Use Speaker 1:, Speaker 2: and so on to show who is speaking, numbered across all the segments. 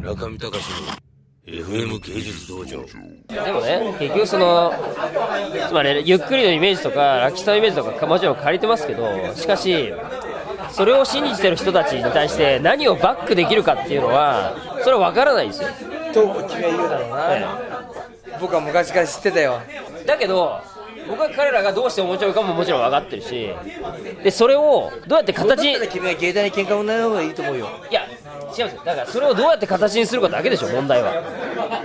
Speaker 1: 中見隆の FM 芸術道場。
Speaker 2: でもね、結局その、つまりゆっくりのイメージとか、ラキスタのイメージとか、もちろん借りてますけど、しかし、それを信じてる人たちに対して何をバックできるかっていうのは、それは分からないですよ。
Speaker 3: と君は言うだろうな、
Speaker 2: え
Speaker 3: 僕は昔から知ってたよ。
Speaker 2: えだけど、僕は彼らがどうして思っちゃうかももちろん分かってるし、で、それをどうやって
Speaker 3: だった
Speaker 2: 形
Speaker 3: ら君は携帯に喧嘩をない方がいいと思うよ
Speaker 2: いや、違うんですよ。だからそれをどうやって形にするかだけでしょ、問題は。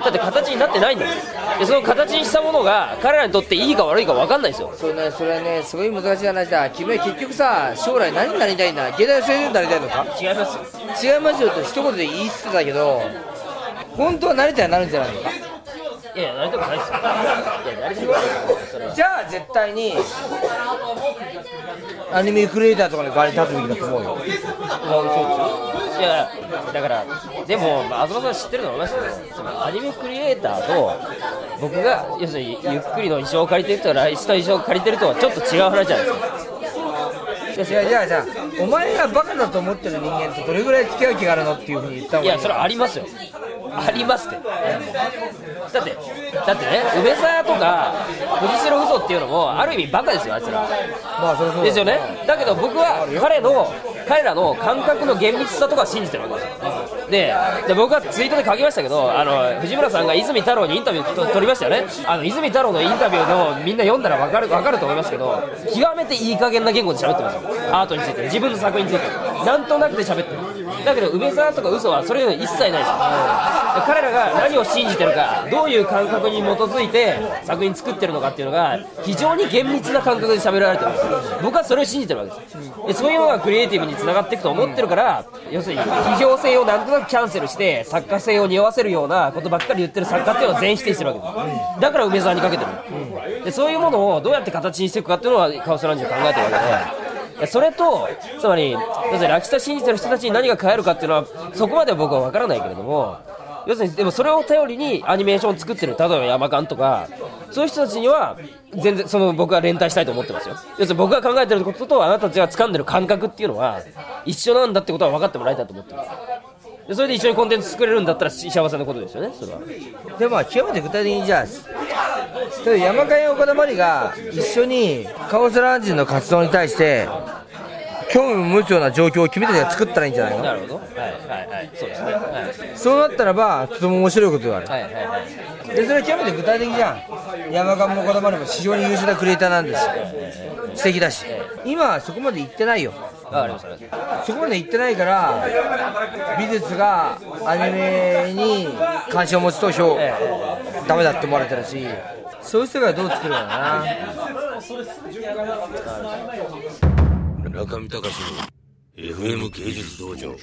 Speaker 2: だって形になってないんだもん。で、その形にしたものが彼らにとっていいか悪いか分かんないですよ。
Speaker 3: そうねそれはねすごい難しい話だ君は結局さ将来何になりたいんだ？芸大の先生になりたいのか？
Speaker 2: 違いますよ。
Speaker 3: 違いますよと一言で言い捨てたけど本当はなりたいなるんじゃないのか？
Speaker 2: いやいや、なりたくないですよ。いや、なりたくないですよ、それは。
Speaker 3: じゃあ絶対にアニメクリエイターとかの代わりに立つべきだと思うよ
Speaker 2: いや、だから、でも、まあ、東さん知ってると思いますアニメクリエイターと、僕が、要するに、ゆっくりの衣装を借りてると、ライスの衣装を借りてるとはちょっと違う話じゃないですか。
Speaker 3: いやじゃあじゃあお前がバカだと思ってる人間とどれぐらい付き合う気があるのっていうふうに言った方がいい
Speaker 2: いや、それはありますよ。ありますって。だって、だってね、梅沢とか、藤代嘘っていうのも、ある意味バカですよ、あいつら。
Speaker 3: まあそれそうだ
Speaker 2: ですよね。だけど僕は彼の、彼らの感覚の厳密さとか信じてるわけですよ。で、で僕はツイートで書きましたけど、あの、藤村さんが泉太郎にインタビューと取りましたよね。あの、泉太郎のインタビューのみんな読んだら分かる、わかると思いますけど、極めていい加減な言語で喋ってますよ。アートについて、自分の作品について。なんとなくで喋ってる。だけど梅沢とか嘘はそれより一切ないですよ。彼らが何を信じてるか、どういう感覚に基づいて作品作ってるのかっていうのが、非常に厳密な感覚で喋られてる。んです。僕はそれを信じてるわけです。でそういうのがクリエイティブにつながっていくと思ってる。から、要する。に批評性をなんとなくキャンセルして、作家性を匂わせる。ようなことばっかり言ってる。作家っていうのは全否定してる。わけです。だから梅沢にかけてる。でそういうものをどうやって形にしていくかっていうのはカオスランジは考えてる。わけで。それと、つまり、ラキスタ信じてる。人たちに何が変える。かっていうのは、そこまでは僕は分からないけれども、要するに、でもそれを頼りにアニメーションを作ってる、例えば山間とか、そういう人たちには、全然、その僕は連帯したいと思ってますよ。要するに僕が考えてることと、あなたたちが掴んでる感覚っていうのは、一緒なんだってことは分かってもらいたいと思ってます。でそれで一緒にコンテンツ作れるんだったら幸せなことですよね、それは。
Speaker 3: でも極めて具体的にじゃあ例えば山海岡田真理が一緒にカオスランジンの活動に対して興味無調な状況を君たちが作ったらいいんじゃないの？
Speaker 2: なるほど。はいはいはい。そうですね。はい。
Speaker 3: そうなったらばとても面白いことがある。
Speaker 2: はいはい。はい。
Speaker 3: でそれは極めて具体的じゃん。山上も岡田真理も非常に優秀なクリエイターなんですよ。素敵だし。今はそこまで行ってないよ。
Speaker 2: わかりました。
Speaker 3: そこまで行ってないから美術がアニメに関心を持つと評ダメだって思われてるしそういう人がどう作るかだな
Speaker 1: 中見隆の FM 芸術道場。